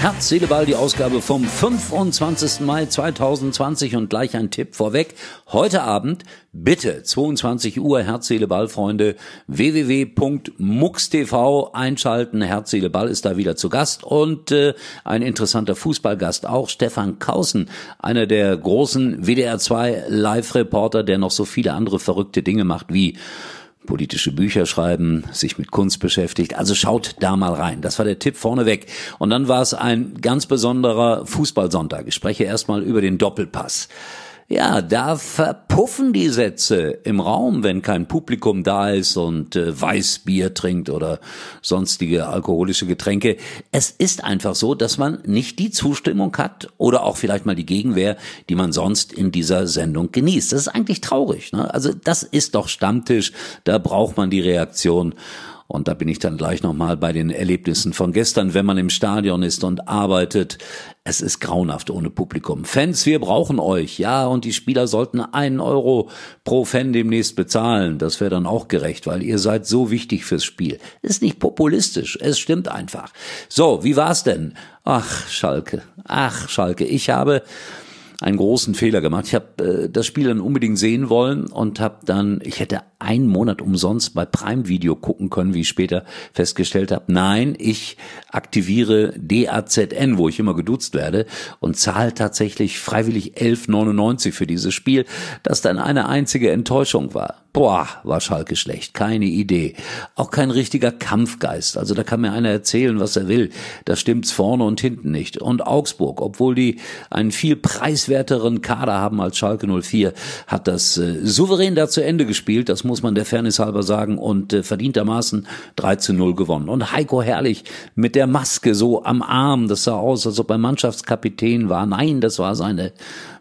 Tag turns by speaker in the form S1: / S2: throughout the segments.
S1: Herz, Seele, Ball, die Ausgabe vom 25. Mai 2020 und gleich ein Tipp vorweg. Heute Abend, bitte, 22 Uhr, Herz, Seele, Ball, Freunde, www.mux.tv einschalten. Herz, Seele, Ball ist da wieder zu Gast und äh, ein interessanter Fußballgast auch, Stefan Kausen, einer der großen WDR 2 Live-Reporter, der noch so viele andere verrückte Dinge macht wie politische Bücher schreiben, sich mit Kunst beschäftigt. Also schaut da mal rein. Das war der Tipp vorneweg. Und dann war es ein ganz besonderer Fußballsonntag. Ich spreche erstmal über den Doppelpass. Ja, da verpuffen die Sätze im Raum, wenn kein Publikum da ist und äh, Weißbier trinkt oder sonstige alkoholische Getränke. Es ist einfach so, dass man nicht die Zustimmung hat oder auch vielleicht mal die Gegenwehr, die man sonst in dieser Sendung genießt. Das ist eigentlich traurig. Ne? Also das ist doch Stammtisch, da braucht man die Reaktion. Und da bin ich dann gleich nochmal bei den Erlebnissen von gestern, wenn man im Stadion ist und arbeitet. Es ist grauenhaft ohne Publikum. Fans, wir brauchen euch. Ja, und die Spieler sollten einen Euro pro Fan demnächst bezahlen. Das wäre dann auch gerecht, weil ihr seid so wichtig fürs Spiel. Ist nicht populistisch. Es stimmt einfach. So, wie war's denn? Ach, Schalke. Ach, Schalke. Ich habe einen großen Fehler gemacht. Ich habe äh, das Spiel dann unbedingt sehen wollen und habe dann, ich hätte einen Monat umsonst bei Prime Video gucken können, wie ich später festgestellt habe. Nein, ich aktiviere DAZN, wo ich immer geduzt werde und zahle tatsächlich freiwillig 11,99 für dieses Spiel, das dann eine einzige Enttäuschung war. Boah, war Schalke schlecht, keine Idee. Auch kein richtiger Kampfgeist. Also da kann mir einer erzählen, was er will. Da stimmt's vorne und hinten nicht. Und Augsburg, obwohl die einen viel preiswerteren Kader haben als Schalke 04, hat das äh, souverän da zu Ende gespielt. Das muss man der Fairness halber sagen und äh, verdientermaßen 3 zu 0 gewonnen. Und Heiko Herrlich mit der Maske so am Arm, das sah aus, als ob er Mannschaftskapitän war. Nein, das war seine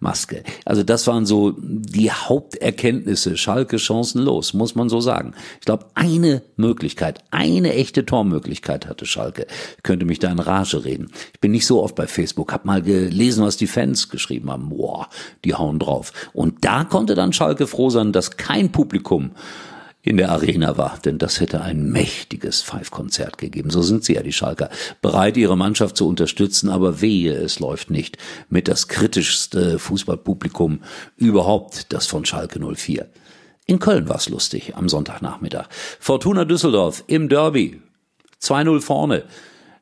S1: Maske. Also das waren so die Haupterkenntnisse. Schalke chancenlos, muss man so sagen. Ich glaube, eine Möglichkeit, eine echte Tormöglichkeit hatte Schalke. Ich könnte mich da in Rage reden. Ich bin nicht so oft bei Facebook, hab mal gelesen, was die Fans geschrieben haben. Boah, die hauen drauf. Und da konnte dann Schalke froh sein, dass kein Publikum in der Arena war, denn das hätte ein mächtiges Five-Konzert gegeben. So sind sie ja, die Schalker, bereit, ihre Mannschaft zu unterstützen, aber wehe, es läuft nicht mit das kritischste Fußballpublikum überhaupt, das von Schalke 04. In Köln war's lustig am Sonntagnachmittag. Fortuna Düsseldorf im Derby. 2-0 vorne.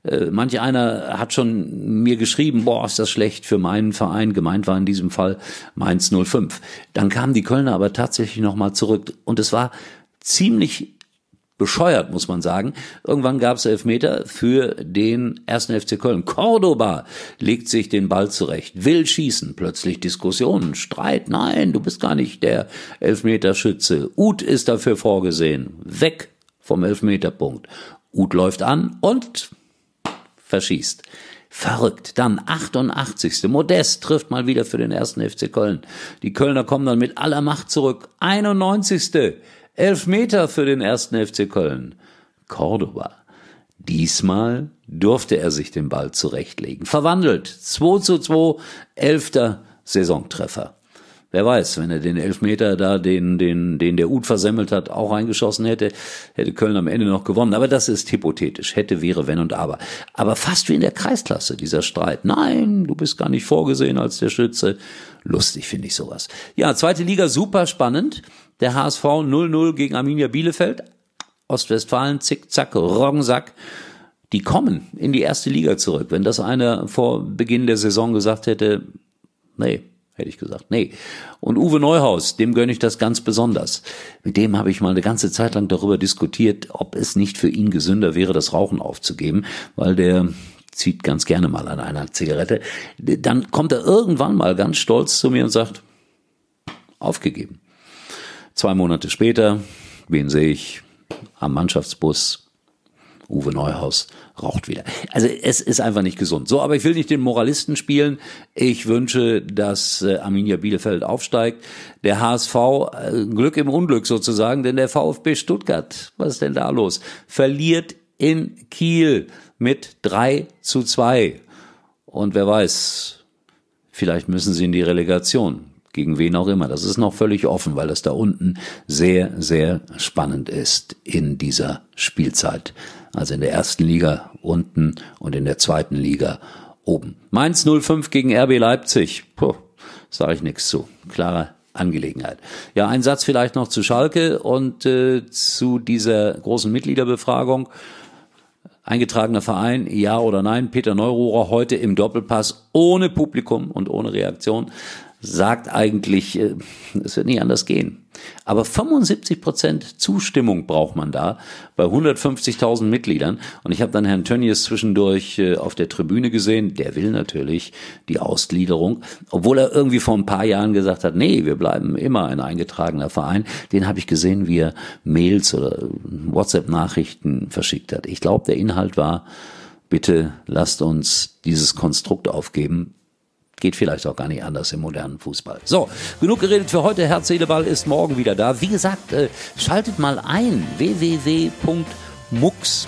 S1: Äh, manch einer hat schon mir geschrieben, boah, ist das schlecht für meinen Verein. Gemeint war in diesem Fall Mainz 05. Dann kamen die Kölner aber tatsächlich nochmal zurück und es war ziemlich bescheuert, muss man sagen. Irgendwann gab es Elfmeter für den ersten FC Köln. Cordoba legt sich den Ball zurecht, will schießen, plötzlich Diskussionen, Streit. Nein, du bist gar nicht der Elfmeterschütze. Uth ist dafür vorgesehen. Weg vom Elfmeterpunkt. Uth läuft an und verschießt. Verrückt. Dann 88. Modest trifft mal wieder für den ersten FC Köln. Die Kölner kommen dann mit aller Macht zurück. 91. Elf Meter für den ersten FC Köln. Cordoba. Diesmal durfte er sich den Ball zurechtlegen. Verwandelt. 2 zu 2, elfter Saisontreffer. Wer weiß, wenn er den Elfmeter da, den, den, den der Uth versemmelt hat, auch eingeschossen hätte, hätte Köln am Ende noch gewonnen. Aber das ist hypothetisch. Hätte, wäre, wenn und aber. Aber fast wie in der Kreisklasse, dieser Streit. Nein, du bist gar nicht vorgesehen als der Schütze. Lustig finde ich sowas. Ja, zweite Liga super spannend. Der HSV 0-0 gegen Arminia Bielefeld. Ostwestfalen, zick, zack, Roggensack. Die kommen in die erste Liga zurück. Wenn das einer vor Beginn der Saison gesagt hätte, nee, hätte ich gesagt, nee. Und Uwe Neuhaus, dem gönne ich das ganz besonders. Mit dem habe ich mal eine ganze Zeit lang darüber diskutiert, ob es nicht für ihn gesünder wäre, das Rauchen aufzugeben, weil der zieht ganz gerne mal an einer Zigarette. Dann kommt er irgendwann mal ganz stolz zu mir und sagt, aufgegeben. Zwei Monate später, wen sehe ich am Mannschaftsbus? Uwe Neuhaus raucht wieder. Also es ist einfach nicht gesund. So, aber ich will nicht den Moralisten spielen. Ich wünsche, dass äh, Arminia Bielefeld aufsteigt. Der HSV, äh, Glück im Unglück sozusagen, denn der VfB Stuttgart, was ist denn da los? Verliert in Kiel mit drei zu zwei Und wer weiß, Vielleicht müssen sie in die Relegation. Gegen wen auch immer. Das ist noch völlig offen, weil das da unten sehr, sehr spannend ist in dieser Spielzeit. Also in der ersten Liga unten und in der zweiten Liga oben. Mainz 05 gegen RB Leipzig. Puh, sage ich nichts zu. Klare Angelegenheit. Ja, ein Satz vielleicht noch zu Schalke und äh, zu dieser großen Mitgliederbefragung. Eingetragener Verein, ja oder nein? Peter Neururer heute im Doppelpass ohne Publikum und ohne Reaktion sagt eigentlich, äh, es wird nicht anders gehen. Aber 75 Prozent Zustimmung braucht man da bei 150.000 Mitgliedern. Und ich habe dann Herrn Tönnies zwischendurch äh, auf der Tribüne gesehen. Der will natürlich die Ausgliederung, obwohl er irgendwie vor ein paar Jahren gesagt hat, nee, wir bleiben immer ein eingetragener Verein. Den habe ich gesehen, wie er Mails oder WhatsApp-Nachrichten verschickt hat. Ich glaube, der Inhalt war, bitte lasst uns dieses Konstrukt aufgeben Geht vielleicht auch gar nicht anders im modernen Fußball. So, genug geredet für heute. Herz, Seele, Ball ist morgen wieder da. Wie gesagt, äh, schaltet mal ein. www.mux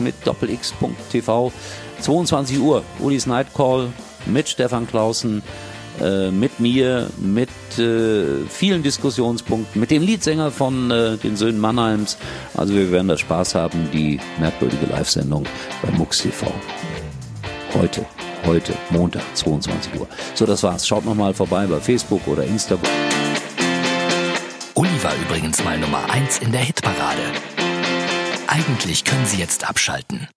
S1: mit doppelx.tv. 22 Uhr. Ulis Night Call mit Stefan Clausen äh, mit mir, mit äh, vielen Diskussionspunkten, mit dem Liedsänger von äh, den Söhnen Mannheims. Also wir werden da Spaß haben, die merkwürdige Live-Sendung bei Mux TV. Heute heute, Montag, 22 Uhr. So, das war's. Schaut nochmal vorbei bei Facebook oder Instagram.
S2: Uli war übrigens mal Nummer 1 in der Hitparade. Eigentlich können Sie jetzt abschalten.